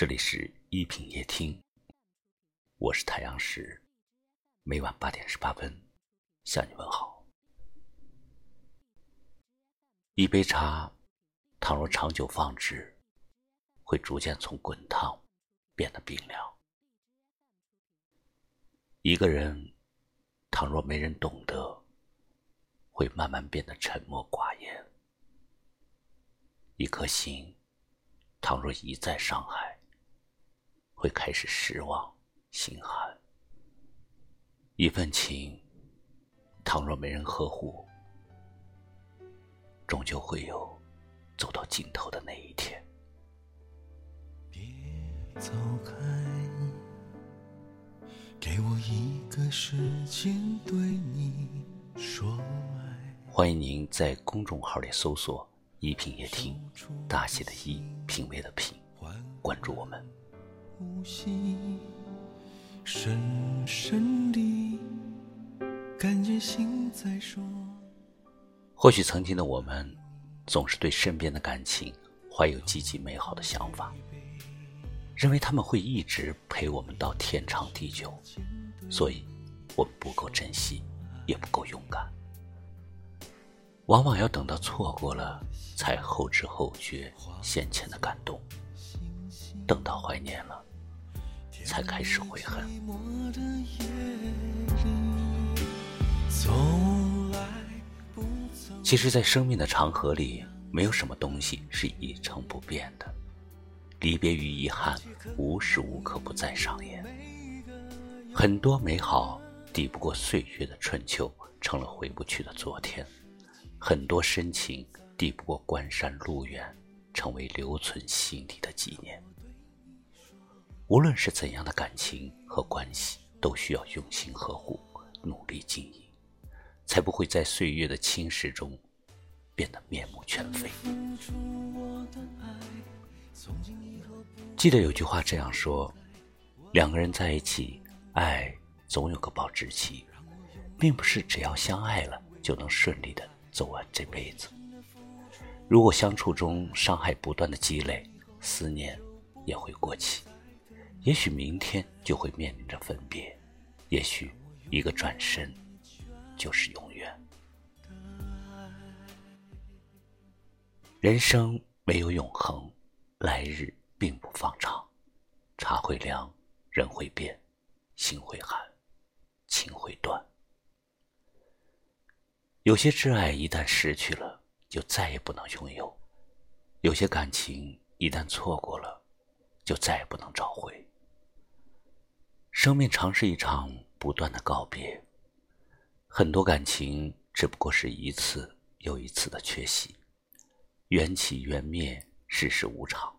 这里是一品夜听，我是太阳石，每晚八点十八分向你问好。一杯茶，倘若长久放置，会逐渐从滚烫变得冰凉。一个人，倘若没人懂得，会慢慢变得沉默寡言。一颗心，倘若一再伤害，会开始失望、心寒。一份情，倘若没人呵护，终究会有走到尽头的那一天。别走开，给我一个时间对你说爱。欢迎您在公众号里搜索“一品夜听”，大写的“一”，品味的“品”，关注我们。呼吸，深深地感觉心在说。或许曾经的我们，总是对身边的感情怀有积极美好的想法，认为他们会一直陪我们到天长地久，所以我们不够珍惜，也不够勇敢。往往要等到错过了，才后知后觉先前的感动；等到怀念了。才开始悔恨。其实，在生命的长河里，没有什么东西是一成不变的。离别与遗憾，无时无刻不在上演。很多美好抵不过岁月的春秋，成了回不去的昨天；很多深情抵不过关山路远，成为留存心底的纪念。无论是怎样的感情和关系，都需要用心呵护、努力经营，才不会在岁月的侵蚀中变得面目全非。记得有句话这样说：两个人在一起，爱总有个保质期，并不是只要相爱了就能顺利的走完这辈子。如果相处中伤害不断的积累，思念也会过期。也许明天就会面临着分别，也许一个转身就是永远。人生没有永恒，来日并不方长。茶会凉，人会变，心会寒，情会断。有些挚爱一旦失去了，就再也不能拥有；有些感情一旦错过了，就再也不能找回。生命常是一场不断的告别，很多感情只不过是一次又一次的缺席，缘起缘灭，世事无常，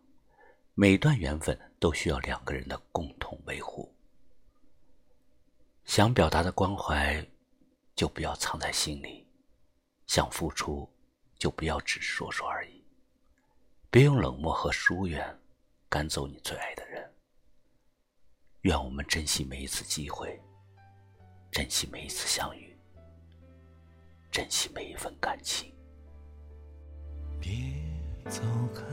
每段缘分都需要两个人的共同维护。想表达的关怀，就不要藏在心里；想付出，就不要只说说而已。别用冷漠和疏远赶走你最爱的人。愿我们珍惜每一次机会，珍惜每一次相遇，珍惜每一份感情。别走开，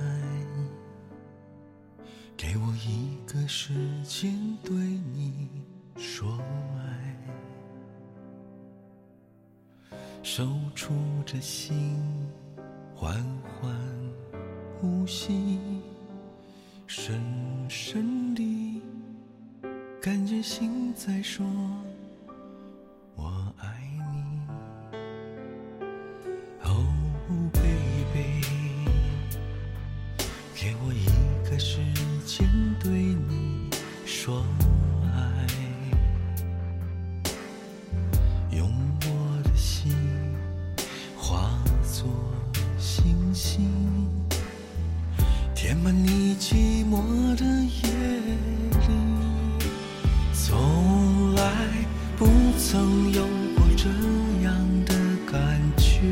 给我一个时间对你说爱，守住这心，缓缓呼吸，深深心在说，我爱你。Oh baby，给我一个时间对你说爱，用我的心化作星星，填满你寂寞的夜曾有过这样的感觉，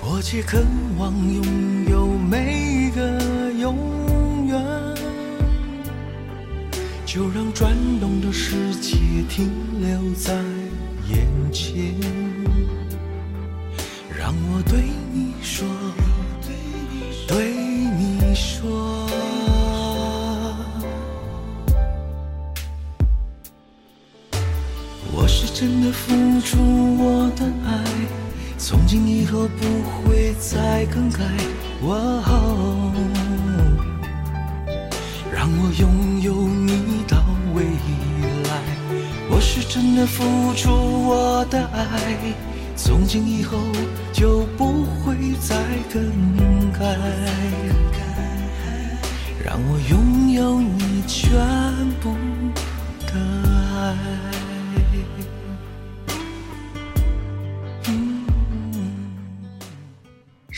迫切渴望拥有每一个永远，就让转动的世界停留在眼前，让我对真的付出我的爱，从今以后不会再更改。哦，让我拥有你到未来。我是真的付出我的爱，从今以后就不会再更改。让我拥有你全部的爱。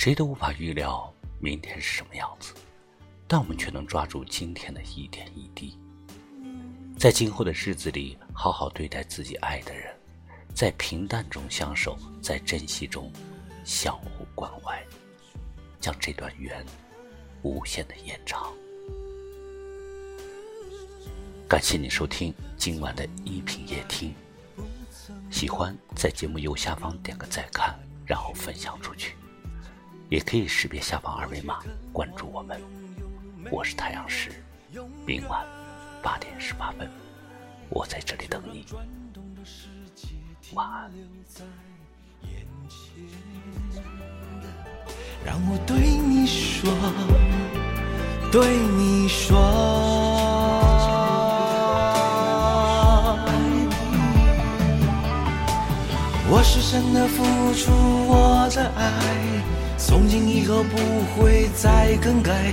谁都无法预料明天是什么样子，但我们却能抓住今天的一点一滴，在今后的日子里好好对待自己爱的人，在平淡中相守，在珍惜中相互关怀，将这段缘无限的延长。感谢你收听今晚的一品夜听，喜欢在节目右下方点个再看，然后分享出去。也可以识别下方二维码关注我们，我是太阳石，明晚八点十八分，我在这里等你，晚安。让我对你说，对你说，我是真的付出我的爱。从今以后不会再更改，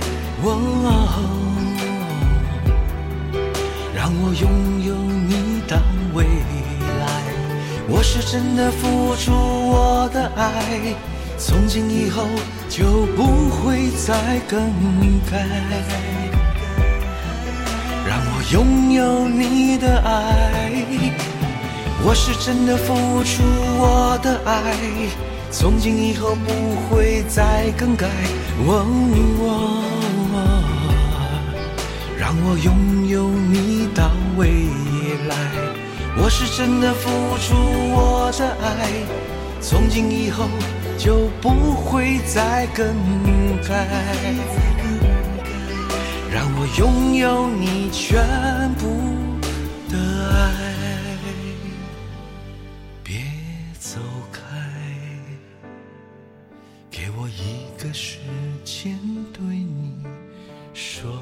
让我拥有你的未来。我是真的付出我的爱，从今以后就不会再更改。让我拥有你的爱，我是真的付出我的爱。从今以后不会再更改，让我拥有你到未来。我是真的付出我的爱，从今以后就不会再更改，让我拥有你全部的爱。说。